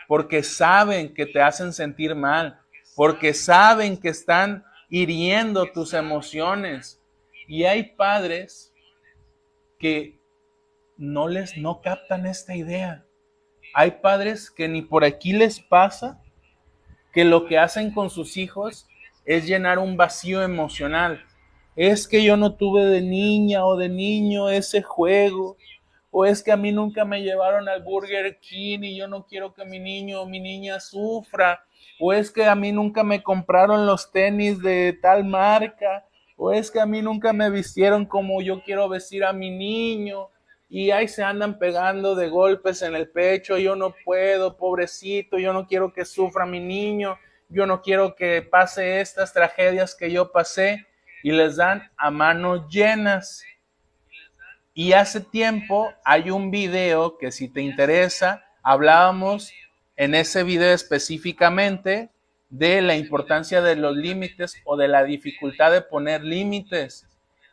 porque saben que te hacen sentir mal, porque saben que están hiriendo tus emociones. Y hay padres que no les no captan esta idea. Hay padres que ni por aquí les pasa que lo que hacen con sus hijos es llenar un vacío emocional. Es que yo no tuve de niña o de niño ese juego, o es que a mí nunca me llevaron al Burger King y yo no quiero que mi niño o mi niña sufra, o es que a mí nunca me compraron los tenis de tal marca, o es que a mí nunca me vistieron como yo quiero vestir a mi niño, y ahí se andan pegando de golpes en el pecho, yo no puedo, pobrecito, yo no quiero que sufra mi niño, yo no quiero que pase estas tragedias que yo pasé, y les dan a manos llenas. Y hace tiempo hay un video que si te interesa, hablábamos en ese video específicamente de la importancia de los límites o de la dificultad de poner límites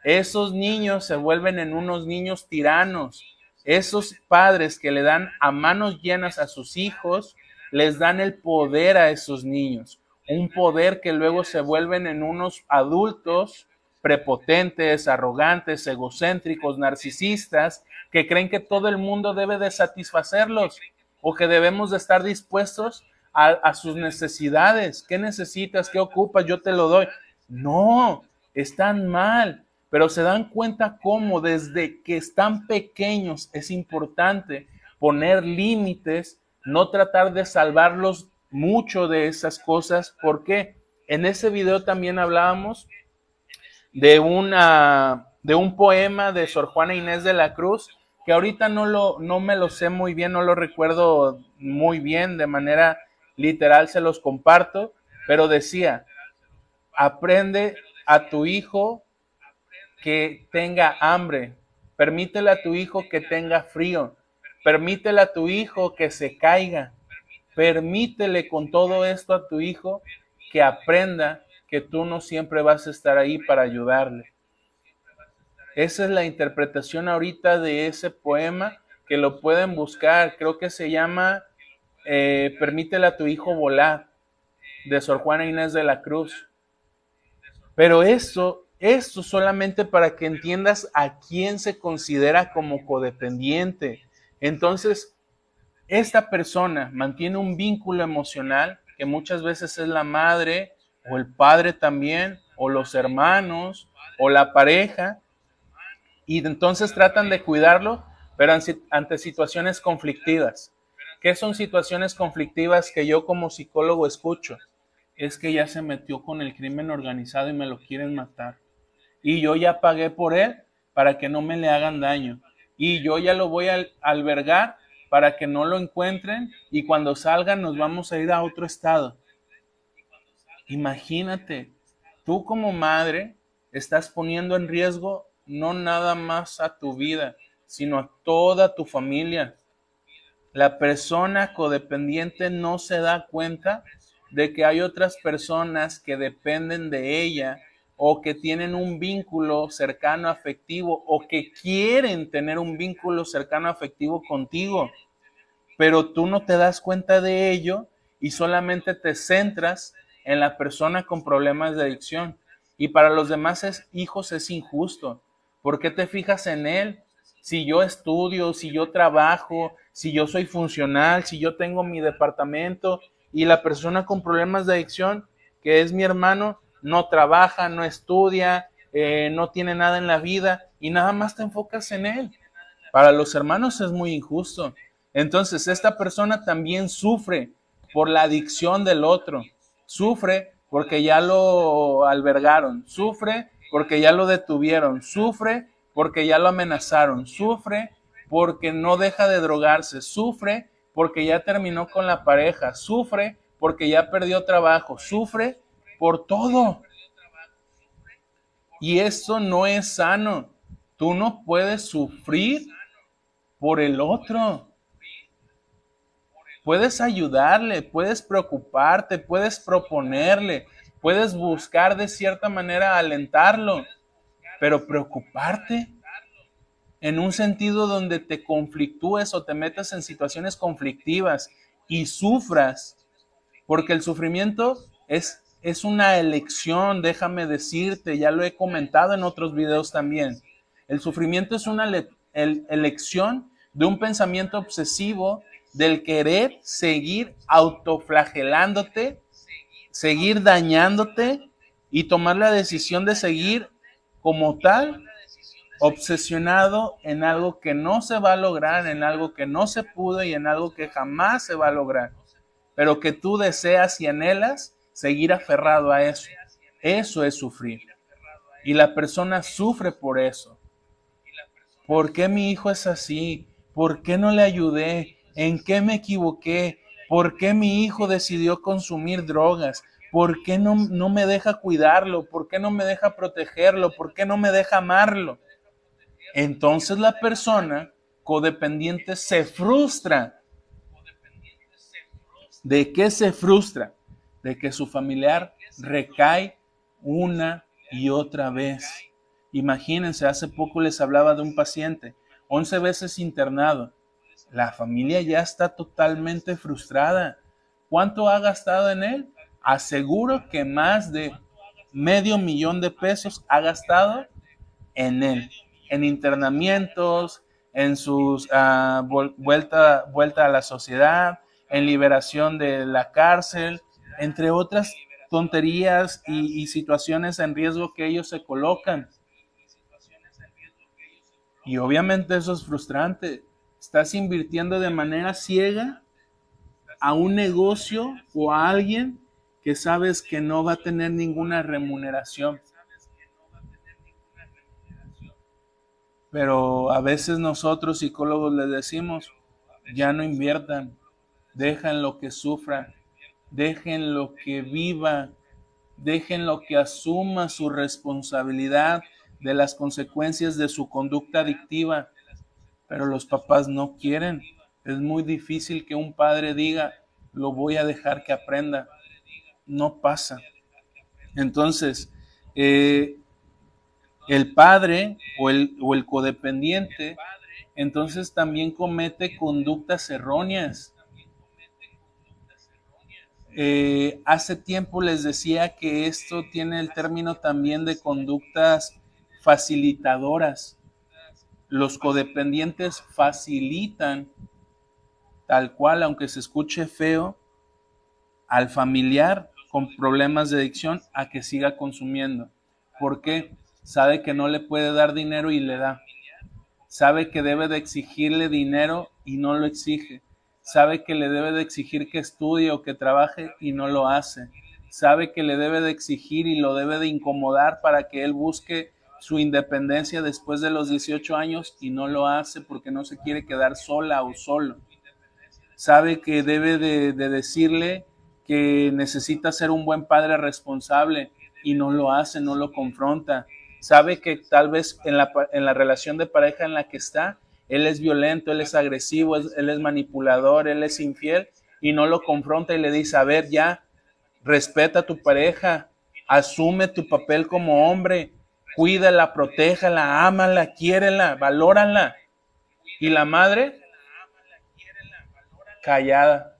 esos niños se vuelven en unos niños tiranos. Esos padres que le dan a manos llenas a sus hijos, les dan el poder a esos niños. Un poder que luego se vuelven en unos adultos prepotentes, arrogantes, egocéntricos, narcisistas, que creen que todo el mundo debe de satisfacerlos o que debemos de estar dispuestos a, sus necesidades. ¿Qué necesitas? ¿Qué ocupas? Yo te lo doy. No, están mal pero se dan cuenta cómo desde que están pequeños es importante poner límites, no tratar de salvarlos mucho de esas cosas, porque en ese video también hablábamos de, una, de un poema de Sor Juana Inés de la Cruz, que ahorita no, lo, no me lo sé muy bien, no lo recuerdo muy bien, de manera literal se los comparto, pero decía, aprende a tu hijo que tenga hambre, permítele a tu hijo que tenga frío, permítele a tu hijo que se caiga, permítele con todo esto a tu hijo que aprenda que tú no siempre vas a estar ahí para ayudarle. Esa es la interpretación ahorita de ese poema que lo pueden buscar. Creo que se llama eh, Permítele a tu hijo volar, de Sor Juana Inés de la Cruz. Pero eso esto solamente para que entiendas a quién se considera como codependiente. Entonces, esta persona mantiene un vínculo emocional que muchas veces es la madre o el padre también, o los hermanos, o la pareja, y entonces tratan de cuidarlo, pero ante situaciones conflictivas. ¿Qué son situaciones conflictivas que yo como psicólogo escucho? Es que ya se metió con el crimen organizado y me lo quieren matar y yo ya pagué por él para que no me le hagan daño. Y yo ya lo voy a albergar para que no lo encuentren y cuando salgan nos vamos a ir a otro estado. Imagínate, tú como madre estás poniendo en riesgo no nada más a tu vida, sino a toda tu familia. La persona codependiente no se da cuenta de que hay otras personas que dependen de ella o que tienen un vínculo cercano afectivo o que quieren tener un vínculo cercano afectivo contigo, pero tú no te das cuenta de ello y solamente te centras en la persona con problemas de adicción. Y para los demás hijos es injusto. ¿Por qué te fijas en él? Si yo estudio, si yo trabajo, si yo soy funcional, si yo tengo mi departamento y la persona con problemas de adicción, que es mi hermano, no trabaja, no estudia, eh, no tiene nada en la vida y nada más te enfocas en él. Para los hermanos es muy injusto. Entonces, esta persona también sufre por la adicción del otro, sufre porque ya lo albergaron, sufre porque ya lo detuvieron, sufre porque ya lo amenazaron, sufre porque no deja de drogarse, sufre porque ya terminó con la pareja, sufre porque ya perdió trabajo, sufre por todo. Y eso no es sano. Tú no puedes sufrir por el otro. Puedes ayudarle, puedes preocuparte, puedes proponerle, puedes buscar de cierta manera alentarlo, pero preocuparte en un sentido donde te conflictúes o te metas en situaciones conflictivas y sufras, porque el sufrimiento es es una elección, déjame decirte, ya lo he comentado en otros videos también. El sufrimiento es una elección de un pensamiento obsesivo del querer seguir autoflagelándote, seguir dañándote y tomar la decisión de seguir como tal obsesionado en algo que no se va a lograr, en algo que no se pudo y en algo que jamás se va a lograr, pero que tú deseas y anhelas seguir aferrado a eso. Eso es sufrir. Y la persona sufre por eso. ¿Por qué mi hijo es así? ¿Por qué no le ayudé? ¿En qué me equivoqué? ¿Por qué mi hijo decidió consumir drogas? ¿Por qué no, no me deja cuidarlo? ¿Por qué no me deja protegerlo? ¿Por qué no me deja amarlo? Entonces la persona codependiente se frustra. ¿De qué se frustra? de que su familiar recae una y otra vez. Imagínense, hace poco les hablaba de un paciente, 11 veces internado. La familia ya está totalmente frustrada. ¿Cuánto ha gastado en él? Aseguro que más de medio millón de pesos ha gastado en él, en internamientos, en su ah, vuelta, vuelta a la sociedad, en liberación de la cárcel, entre otras tonterías y, situaciones en riesgo que ellos se colocan. Y obviamente eso es frustrante. Estás invirtiendo de manera ciega a un negocio o a alguien que sabes que no va a tener ninguna remuneración. Pero a veces nosotros psicólogos les decimos, ya no inviertan, dejan lo que sufran, déjenlo que viva, déjenlo que asuma su responsabilidad de las consecuencias de su conducta adictiva. Pero los papás no quieren. Es muy difícil que un padre diga, lo voy a dejar que aprenda. No pasa. Entonces, eh, el padre o el, o el codependiente, entonces también comete conductas erróneas eh, hace tiempo les decía que esto tiene el término también de conductas facilitadoras. Los codependientes facilitan, tal cual, aunque se escuche feo, al familiar con problemas de adicción a que siga consumiendo. ¿Por qué? Sabe que no le puede dar dinero y le da. Sabe que debe de exigirle dinero y no lo exige sabe que le debe de exigir que estudie o que trabaje y no lo hace. Sabe que le debe de exigir y lo debe de incomodar para que él busque su independencia después de los 18 años y no lo hace porque no se quiere quedar sola o solo. Sabe que debe de, decirle que necesita ser un buen padre responsable y no lo hace, no lo confronta. sabe que tal vez en la, en la relación de pareja en la que está, él es violento, él es agresivo, él es manipulador, él es infiel y no lo confronta y le dice, a ver, ya, respeta a tu pareja, asume tu papel como hombre, cuídala, protéjala, ámala, quiérela, valórala. Y la madre, callada.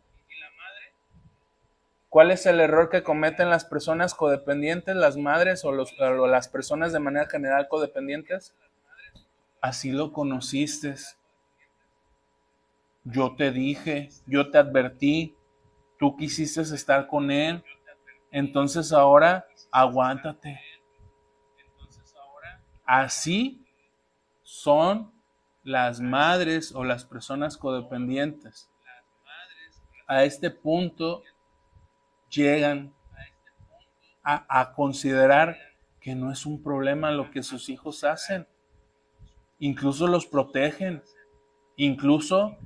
¿Cuál es el error que cometen las personas codependientes, las madres o, o las personas de manera general codependientes? Así lo conociste. Yo te dije, yo te advertí, tú quisiste estar con él, entonces ahora aguántate. Así son las madres o las personas codependientes. A este punto llegan a, considerar que no es un problema lo que sus hijos hacen. Incluso los protegen. Incluso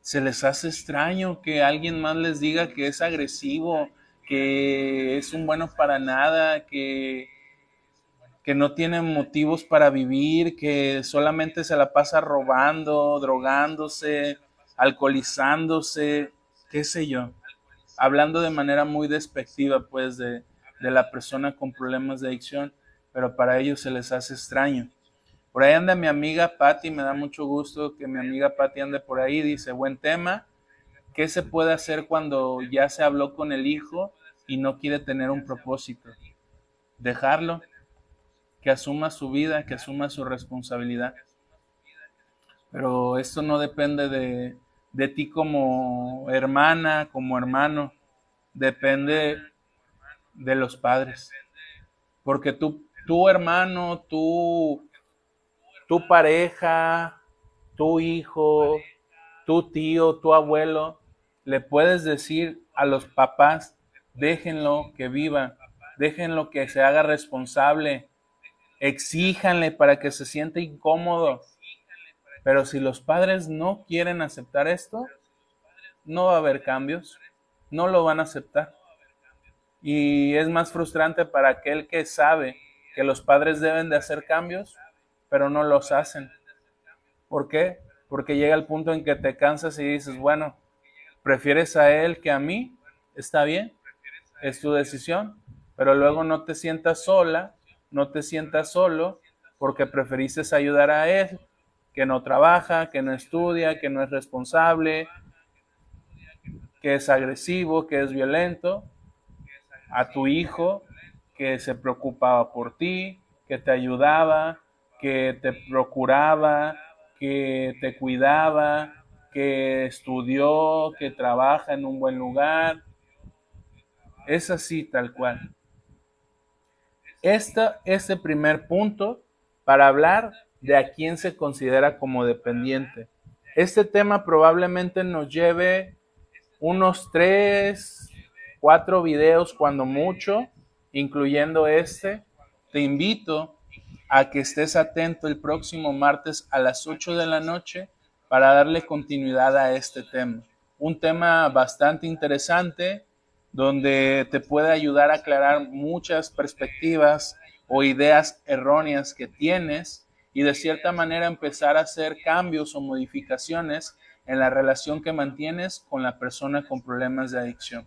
se les hace extraño que alguien más les diga que es agresivo, que es un bueno para nada, que, que no tiene motivos para vivir, que solamente se la pasa robando, drogándose, alcoholizándose, qué sé yo hablando de manera muy despectiva, pues, de, la persona con problemas de adicción, pero para ellos se les hace extraño. Por ahí anda mi amiga Patti, me da mucho gusto que mi amiga Patti ande por ahí, dice, buen tema, ¿qué se puede hacer cuando ya se habló con el hijo y no quiere tener un propósito? Dejarlo, que asuma su vida, que asuma su responsabilidad. Pero esto no depende de, de ti como hermana, como hermano, depende de los padres. Porque tú, tu hermano, tu, tu pareja, tu hijo, tu tío, tu abuelo, le puedes decir a los papás, déjenlo que viva, déjenlo que se haga responsable, exíjanle para que se sienta incómodo, pero si los padres no quieren aceptar esto, no va a haber cambios, no lo van a aceptar. Y es más frustrante para aquel que sabe que los padres deben de hacer cambios, pero no los hacen. ¿Por qué? Porque llega el punto en que te cansas y dices, bueno, prefieres a él que a mí, está bien, es tu decisión, pero luego no te sientas sola, no te sientas solo, porque preferiste ayudar a él que no trabaja, que no estudia, que no es responsable, que es agresivo, que es violento, a tu hijo que se preocupaba por ti, que te ayudaba, que te procuraba, que te cuidaba, que estudió, que trabaja en un buen lugar. Es así tal cual. Este es el primer punto para hablar de a quién se considera como dependiente. Este tema probablemente nos lleve unos tres, cuatro videos cuando mucho, incluyendo este. Te invito a que estés atento el próximo martes a las 8 de la noche para darle continuidad a este tema. Un tema bastante interesante donde te puede ayudar a aclarar muchas perspectivas o ideas erróneas que tienes y de cierta manera empezar a hacer cambios o modificaciones en la relación que mantienes con la persona con problemas de adicción.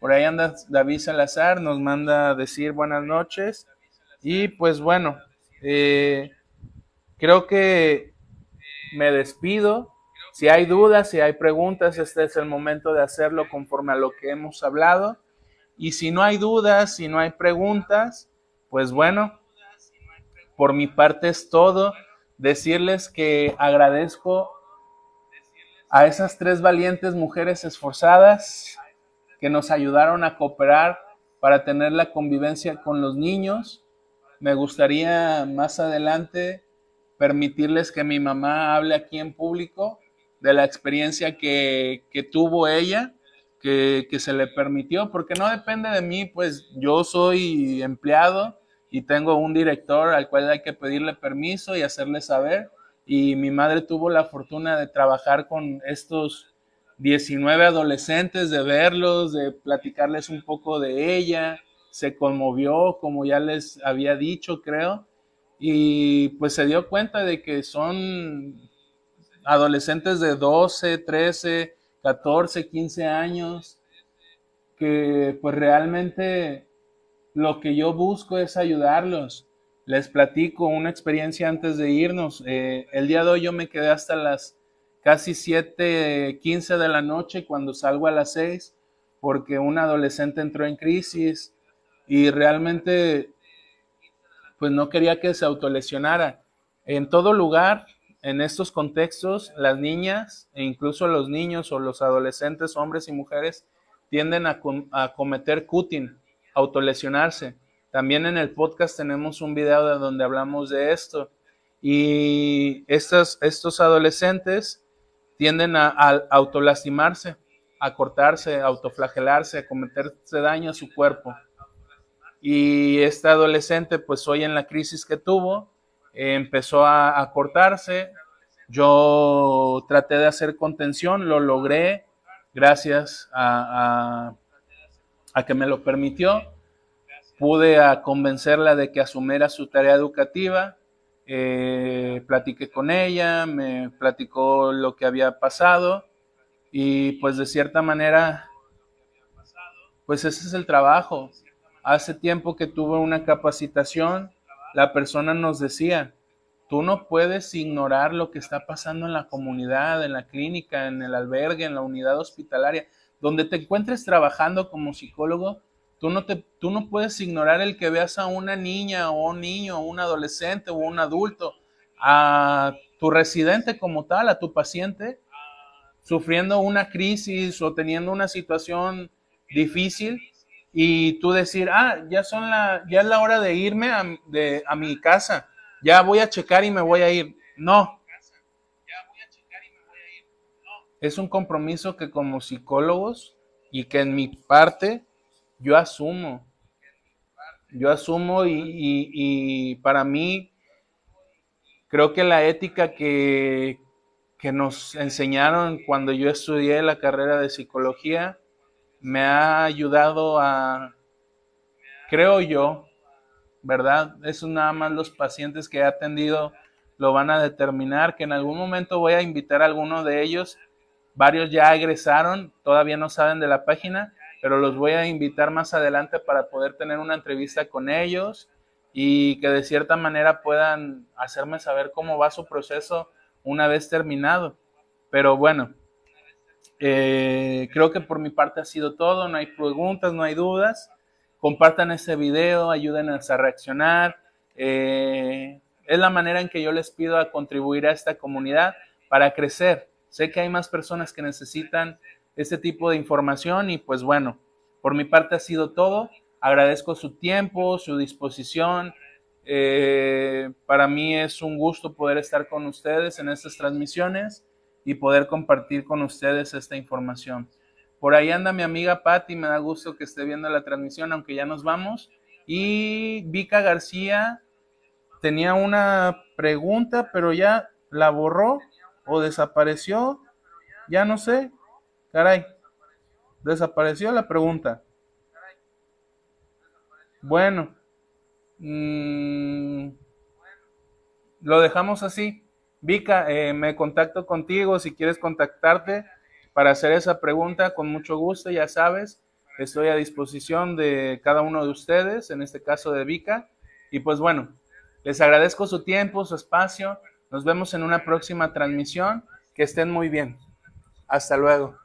Por ahí anda David Salazar, nos manda decir buenas noches. Y pues bueno, eh, creo que me despido. Si hay dudas, si hay preguntas, este es el momento de hacerlo conforme a lo que hemos hablado. Y si no hay dudas, si no hay preguntas, pues bueno, por mi parte es todo. Decirles que agradezco a esas tres valientes mujeres esforzadas que nos ayudaron a cooperar para tener la convivencia con los niños. Me gustaría más adelante permitirles que mi mamá hable aquí en público de la experiencia que, tuvo ella, que, que se le permitió, porque no depende de mí, pues yo soy empleado, y tengo un director al cual hay que pedirle permiso y hacerle saber. Y mi madre tuvo la fortuna de trabajar con estos 19 adolescentes, de verlos, de platicarles un poco de ella, se conmovió, como ya les había dicho, creo, y pues se dio cuenta de que son adolescentes de 12, 13, 14, 15 años, que pues realmente lo que yo busco es ayudarlos. Les platico una experiencia antes de irnos. Eh, el día de hoy yo me quedé hasta las casi 7, 15 de la noche cuando salgo a las 6 porque un adolescente entró en crisis y realmente pues no quería que se autolesionara. En todo lugar, en estos contextos, las niñas e incluso los niños o los adolescentes, hombres y mujeres, tienden a, cometer cutting, autolesionarse. También en el podcast tenemos un video de donde hablamos de esto. Y estos, adolescentes tienden a, autolastimarse, a cortarse, a autoflagelarse, a cometerse daño a su cuerpo. Y este adolescente, pues hoy en la crisis que tuvo, empezó a, cortarse. Yo traté de hacer contención, lo logré gracias a, que me lo permitió. Pude convencerla de que asumiera su tarea educativa. Eh, platiqué con ella, me platicó lo que había pasado y pues de cierta manera, pues ese es el trabajo. Hace tiempo que tuve una capacitación la persona nos decía, tú no puedes ignorar lo que está pasando en la comunidad, en la clínica, en el albergue, en la unidad hospitalaria, donde te encuentres trabajando como psicólogo, tú no, te, tú no puedes ignorar el que veas a una niña o un niño, o un adolescente o un adulto, a tu residente como tal, a tu paciente, sufriendo una crisis o teniendo una situación difícil y tú decir, ah, ya, son la, ya es la hora de irme a, de, a mi casa, ya voy a checar y me voy a ir. No. Es un compromiso que como psicólogos y que en mi parte yo asumo. Yo asumo y, y, y para mí creo que la ética que, que nos enseñaron cuando yo estudié la carrera de psicología, me ha ayudado a, creo yo, ¿verdad? Eso nada más los pacientes que he atendido lo van a determinar, que en algún momento voy a invitar a alguno de ellos. Varios ya egresaron, todavía no saben de la página, pero los voy a invitar más adelante para poder tener una entrevista con ellos y que de cierta manera puedan hacerme saber cómo va su proceso una vez terminado. Pero bueno, eh, creo que por mi parte ha sido todo, no hay preguntas, no hay dudas. Compartan este video, ayúdenos a reaccionar. Eh, es la manera en que yo les pido a contribuir a esta comunidad para crecer. Sé que hay más personas que necesitan este tipo de información y pues bueno, por mi parte ha sido todo. Agradezco su tiempo, su disposición. Eh, para mí es un gusto poder estar con ustedes en estas transmisiones y poder compartir con ustedes esta información. Por ahí anda mi amiga Patti, me da gusto que esté viendo la transmisión, aunque ya nos vamos. Y Vika García tenía una pregunta, pero ya la borró o desapareció, ya no sé. Caray, desapareció la pregunta. Bueno, mm, lo dejamos así. Vika, eh, me contacto contigo si quieres contactarte para hacer esa pregunta con mucho gusto, ya sabes, estoy a disposición de cada uno de ustedes, en este caso de Vika. Y pues bueno, les agradezco su tiempo, su espacio. Nos vemos en una próxima transmisión. Que estén muy bien. Hasta luego.